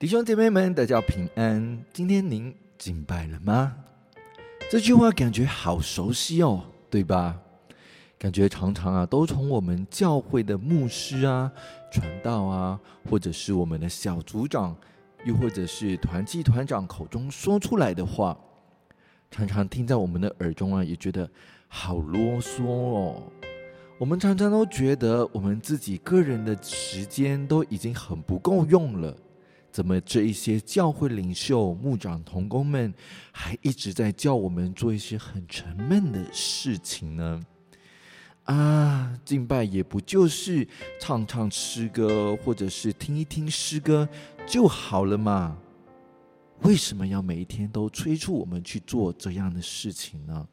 弟兄姐妹们，大家平安。今天您敬拜了吗？这句话感觉好熟悉哦，对吧？感觉常常啊，都从我们教会的牧师啊、传道啊，或者是我们的小组长，又或者是团契团长口中说出来的话，常常听在我们的耳中啊，也觉得好啰嗦哦。我们常常都觉得我们自己个人的时间都已经很不够用了，怎么这一些教会领袖、牧长、同工们还一直在叫我们做一些很沉闷的事情呢？啊，敬拜也不就是唱唱诗歌，或者是听一听诗歌就好了嘛？为什么要每一天都催促我们去做这样的事情呢？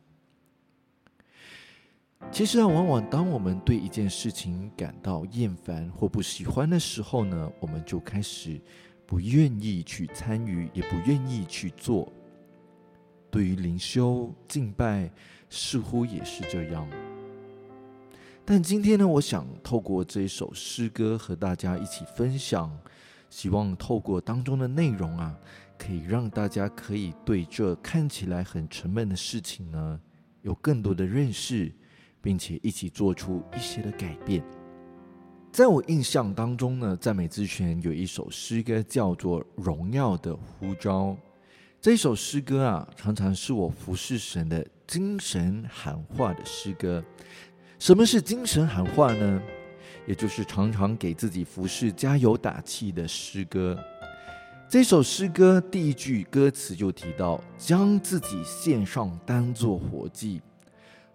其实啊，往往当我们对一件事情感到厌烦或不喜欢的时候呢，我们就开始不愿意去参与，也不愿意去做。对于灵修敬拜，似乎也是这样。但今天呢，我想透过这一首诗歌和大家一起分享，希望透过当中的内容啊，可以让大家可以对这看起来很沉闷的事情呢，有更多的认识。并且一起做出一些的改变。在我印象当中呢，赞美之泉有一首诗歌叫做《荣耀的呼召》。这首诗歌啊，常常是我服侍神的精神喊话的诗歌。什么是精神喊话呢？也就是常常给自己服侍加油打气的诗歌。这首诗歌第一句歌词就提到：“将自己献上，当作活祭。”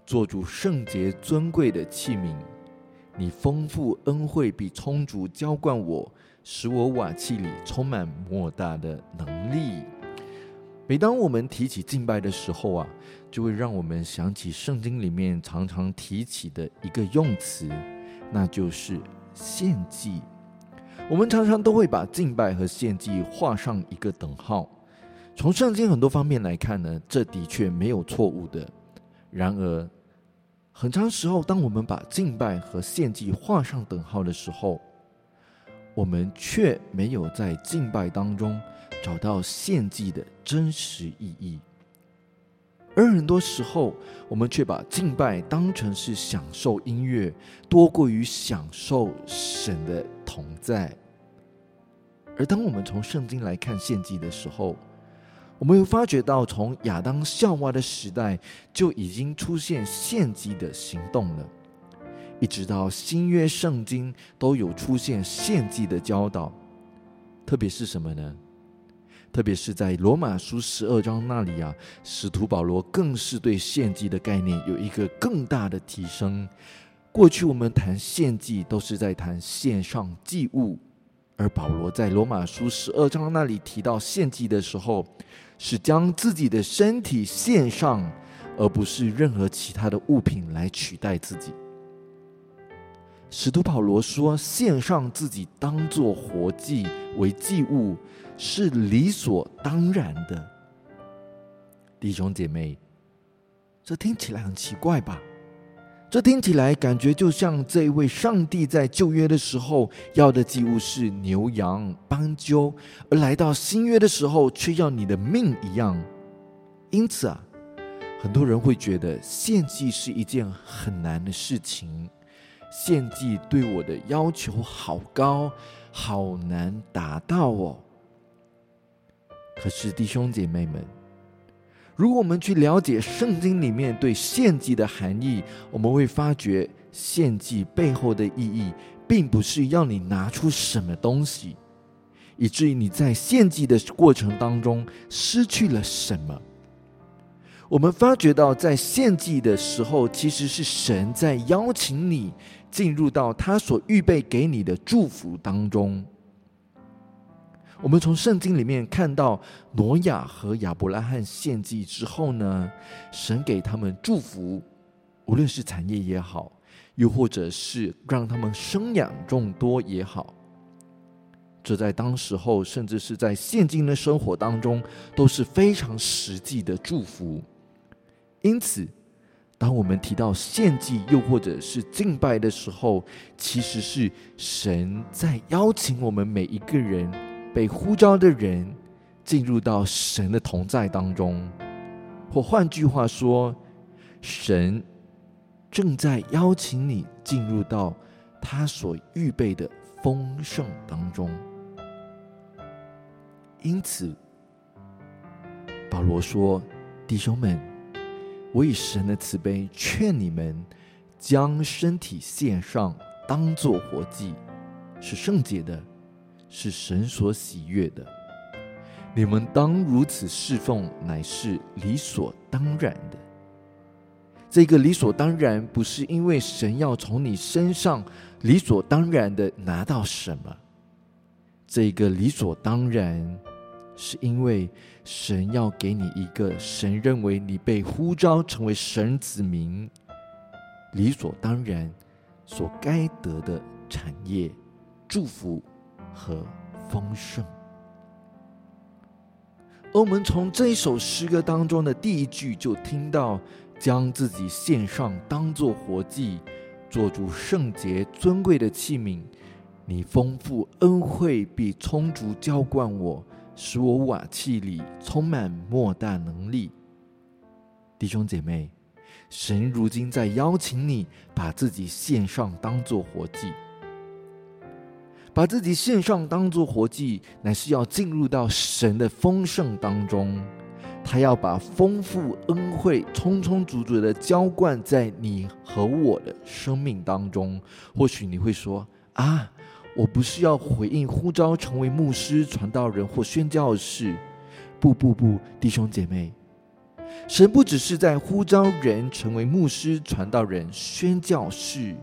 做主圣洁尊贵的器皿，你丰富恩惠比充足浇灌我，使我瓦器里充满莫大的能力。每当我们提起敬拜的时候啊，就会让我们想起圣经里面常常提起的一个用词，那就是献祭。我们常常都会把敬拜和献祭画上一个等号。从圣经很多方面来看呢，这的确没有错误的。然而，很长时候，当我们把敬拜和献祭画上等号的时候，我们却没有在敬拜当中找到献祭的真实意义。而很多时候，我们却把敬拜当成是享受音乐，多过于享受神的同在。而当我们从圣经来看献祭的时候，我们会发觉到，从亚当夏娃的时代就已经出现献祭的行动了，一直到新约圣经都有出现献祭的教导。特别是什么呢？特别是在罗马书十二章那里啊，使徒保罗更是对献祭的概念有一个更大的提升。过去我们谈献祭都是在谈献上祭物，而保罗在罗马书十二章那里提到献祭的时候。是将自己的身体献上，而不是任何其他的物品来取代自己。使徒保罗说：“献上自己当做活祭为祭物，是理所当然的。”弟兄姐妹，这听起来很奇怪吧？这听起来感觉就像这一位上帝在旧约的时候要的祭物是牛羊斑鸠，而来到新约的时候却要你的命一样。因此啊，很多人会觉得献祭是一件很难的事情，献祭对我的要求好高，好难达到哦。可是弟兄姐妹们。如果我们去了解圣经里面对献祭的含义，我们会发觉献祭背后的意义，并不是要你拿出什么东西，以至于你在献祭的过程当中失去了什么。我们发觉到，在献祭的时候，其实是神在邀请你进入到他所预备给你的祝福当中。我们从圣经里面看到，挪亚和亚伯拉罕献祭之后呢，神给他们祝福，无论是产业也好，又或者是让他们生养众多也好，这在当时候，甚至是在现今的生活当中，都是非常实际的祝福。因此，当我们提到献祭，又或者是敬拜的时候，其实是神在邀请我们每一个人。被呼召的人进入到神的同在当中，或换句话说，神正在邀请你进入到他所预备的丰盛当中。因此，保罗说：“弟兄们，我以神的慈悲劝你们，将身体献上，当作活祭，是圣洁的，是神所喜悦的。你们当如此侍奉，乃是理所当然的。这个理所当然，不是因为神要从你身上理所当然的拿到什么，这个理所当然。”是因为神要给你一个神认为你被呼召成为神子民理所当然所该得的产业、祝福和丰盛。而我们从这一首诗歌当中的第一句就听到，将自己献上，当作活祭，做主圣洁尊贵的器皿。你丰富恩惠，必充足浇灌我。使我瓦器里充满莫大能力，弟兄姐妹，神如今在邀请你把自己献上，当做活祭。把自己献上当做活祭，乃是要进入到神的丰盛当中。他要把丰富恩惠充充足足的浇灌在你和我的生命当中。或许你会说啊。我不是要回应呼召成为牧师、传道人或宣教士，不不不，弟兄姐妹，神不只是在呼召人成为牧师、传道人、宣教士，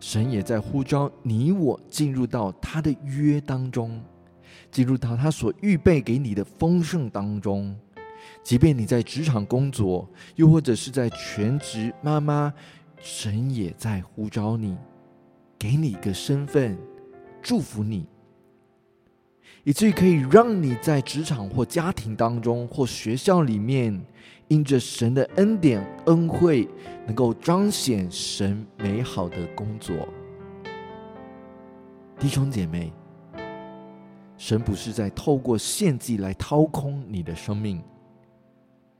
神也在呼召你我进入到他的约当中，进入到他所预备给你的丰盛当中。即便你在职场工作，又或者是在全职妈妈，神也在呼召你，给你一个身份。祝福你，以至于可以让你在职场或家庭当中或学校里面，因着神的恩典恩惠，能够彰显神美好的工作。弟兄姐妹，神不是在透过献祭来掏空你的生命。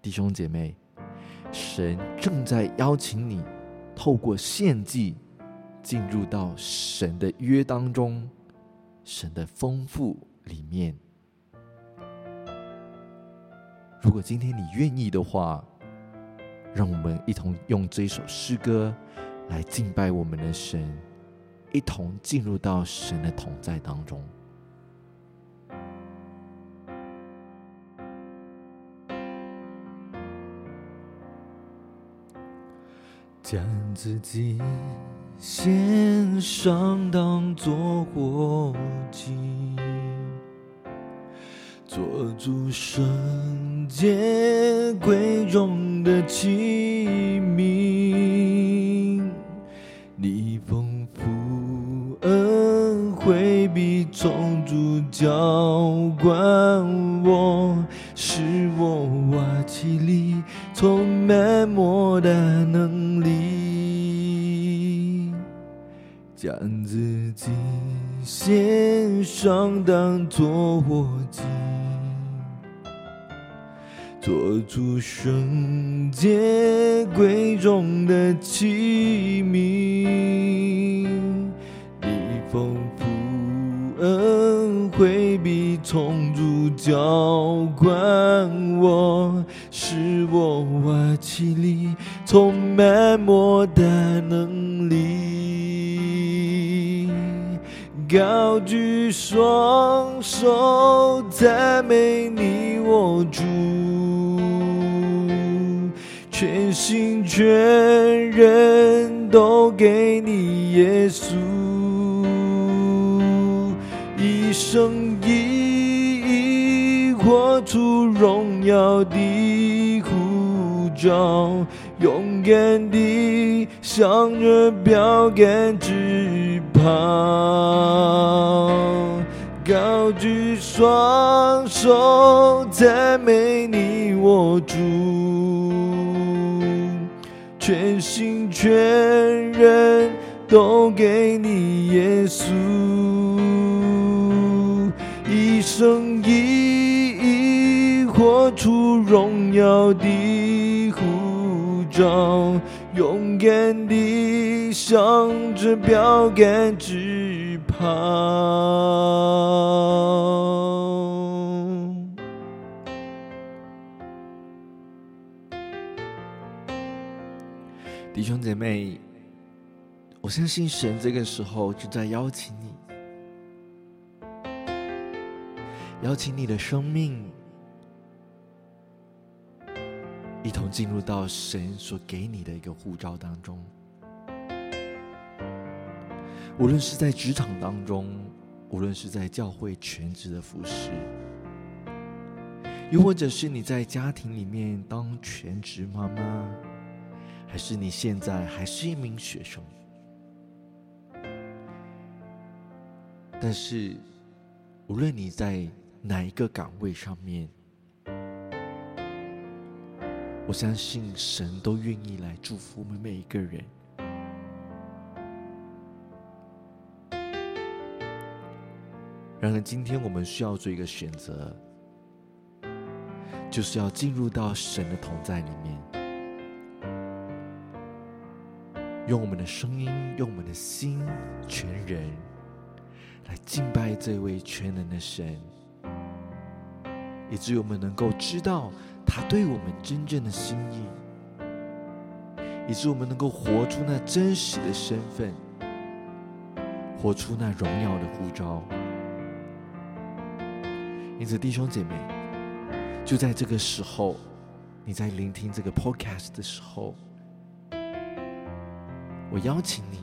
弟兄姐妹，神正在邀请你透过献祭。进入到神的约当中，神的丰富里面。如果今天你愿意的话，让我们一同用这首诗歌来敬拜我们的神，一同进入到神的同在当中。将自己献上，当作活祭，做主圣洁贵重的器皿。你丰富恩惠，必充足浇灌我，使我瓦器里充满莫大能力。将自己献上，当作活祭，做出圣洁贵重的器皿。你丰富恩惠，必充足浇灌我，使我瓦器里充满莫大能力。高举双手赞美你，我主，全心全人都给你，耶稣，一生一意活出荣耀的呼召，勇敢地向着标杆直跑，高举双手赞美你，我主，全心全人都给你，耶稣。一生一意义，活出荣耀的护照，勇敢地向着标杆直跑。兄姐妹，我相信神这个时候就在邀请你，邀请你的生命一同进入到神所给你的一个护照当中。无论是在职场当中，无论是在教会全职的服侍，又或者是你在家庭里面当全职妈妈。还是你现在还是一名学生，但是无论你在哪一个岗位上面，我相信神都愿意来祝福我们每一个人。然而，今天我们需要做一个选择，就是要进入到神的同在里面。用我们的声音，用我们的心，全人来敬拜这位全能的神，以至于我们能够知道他对我们真正的心意，以致我们能够活出那真实的身份，活出那荣耀的呼召。因此，弟兄姐妹，就在这个时候，你在聆听这个 Podcast 的时候。我邀请你，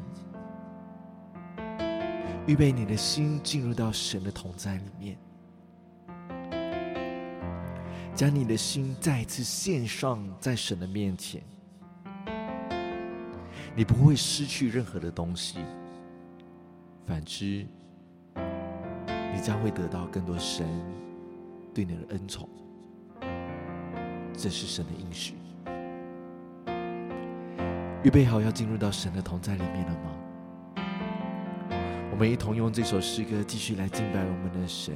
预备你的心进入到神的同在里面，将你的心再一次献上在神的面前。你不会失去任何的东西，反之，你将会得到更多神对你的恩宠。这是神的应许。预备好要进入到神的同在里面了吗？我们一同用这首诗歌继续来敬拜我们的神，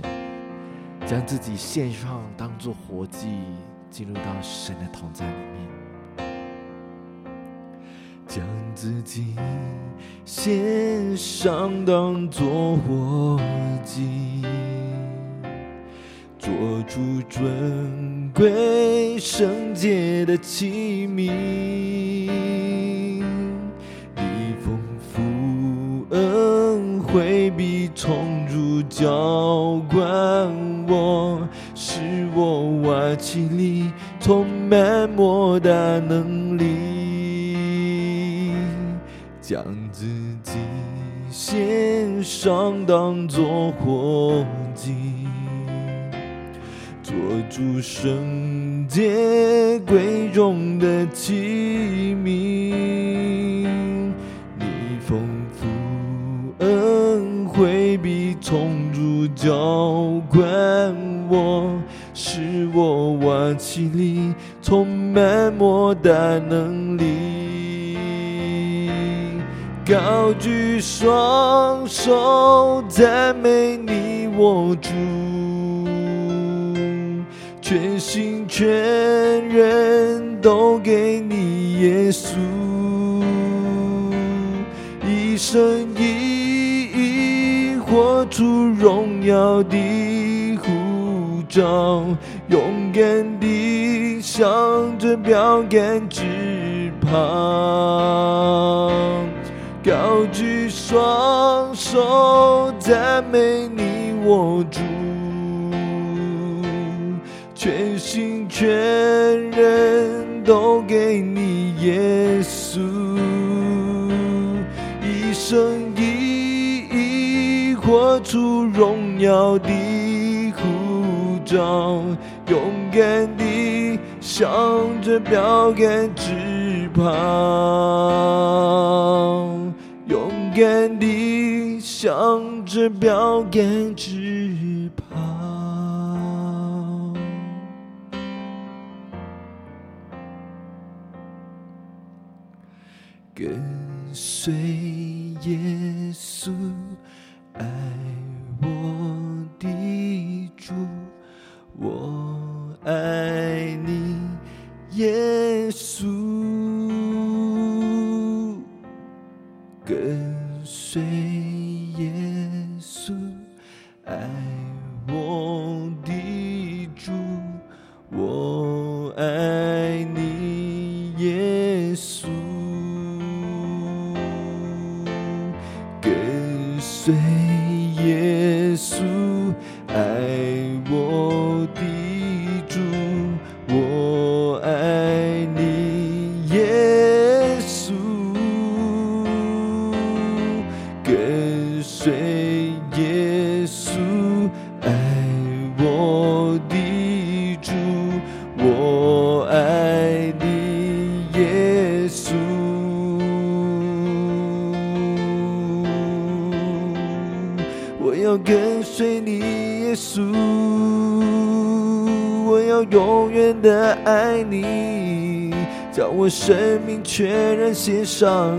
将自己献上当做活祭，进入到神的同在里面。将自己献上当做活祭，做出尊贵圣洁的器皿。充足浇灌我，使我瓦器里充满莫大能力，将自己献上当作活祭，做主圣洁贵重的器皿。浇灌我，使我瓦器里充满莫大能力。高举双手赞美你，我主，全心全人都给你，耶稣，一生。出荣耀的护照，勇敢地向着标杆直跑，高举双手赞美你，我主，全心全人都给你，耶稣，一生。活出荣耀的护照，勇敢地向着标杆直跑，勇敢地向着标杆直跑，跟随耶稣。随耶稣，我要跟随你，耶稣，我要永远的爱你，将我生命全然献上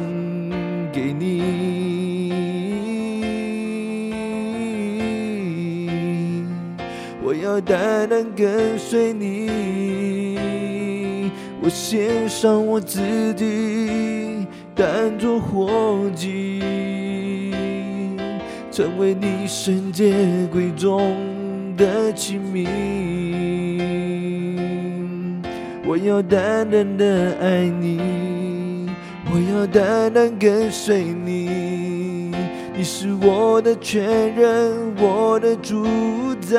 给你。我要单单跟随你，我献上我自己，当作活祭。成为你圣洁贵重的器皿。我要单单的爱你，我要单单跟随你，你是我的全人，我的主宰。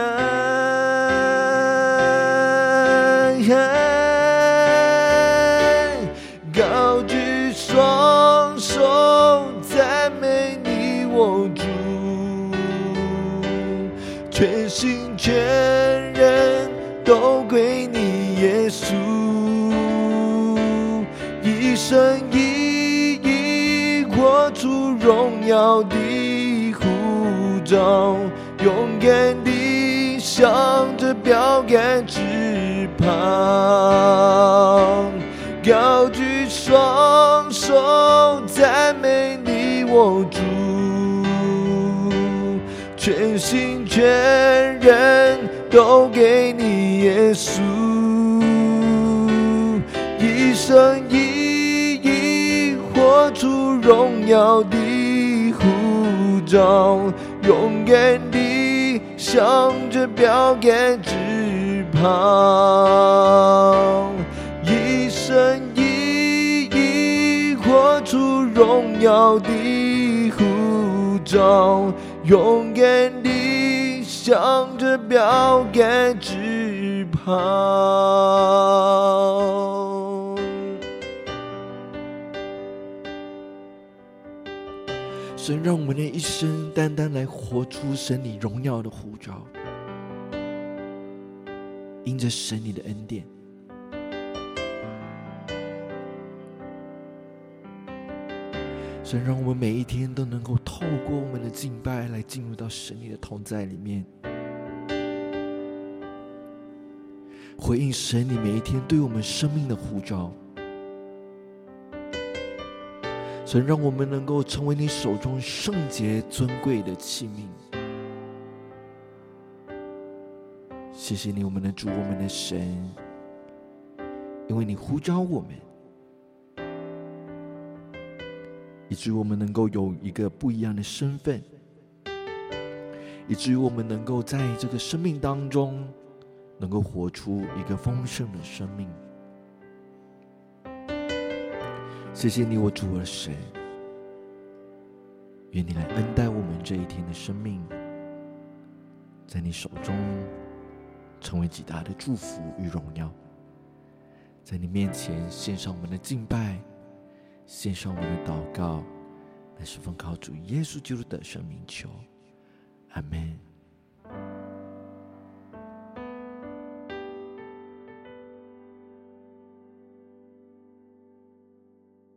都归你，耶稣，一生一意活出荣耀的呼召，勇敢地向着标杆直跑，高举双手赞美你，我主。全心全人都给你，耶稣，一生一意活出荣耀的护照，勇敢地向着标杆直跑，一生一意活出荣耀的呼召。勇敢向着标杆直跑。神让我们的一生单单来活出神你荣耀的呼召，因着神你的恩典。神让我们每一天都能够透过我们的敬拜来进入到神你的同在里面，回应神你每一天对我们生命的呼召。神让我们能够成为你手中圣洁尊贵的器皿。谢谢你，我们的主，我们的神，因为你呼召我们。以至于我们能够有一个不一样的身份，以至于我们能够在这个生命当中，能够活出一个丰盛的生命。谢谢你，我主我的神，愿你来恩待我们这一天的生命，在你手中成为极大的祝福与荣耀，在你面前献上我们的敬拜。献上我们的祷告，乃是奉靠主耶稣基督的生命求，阿门。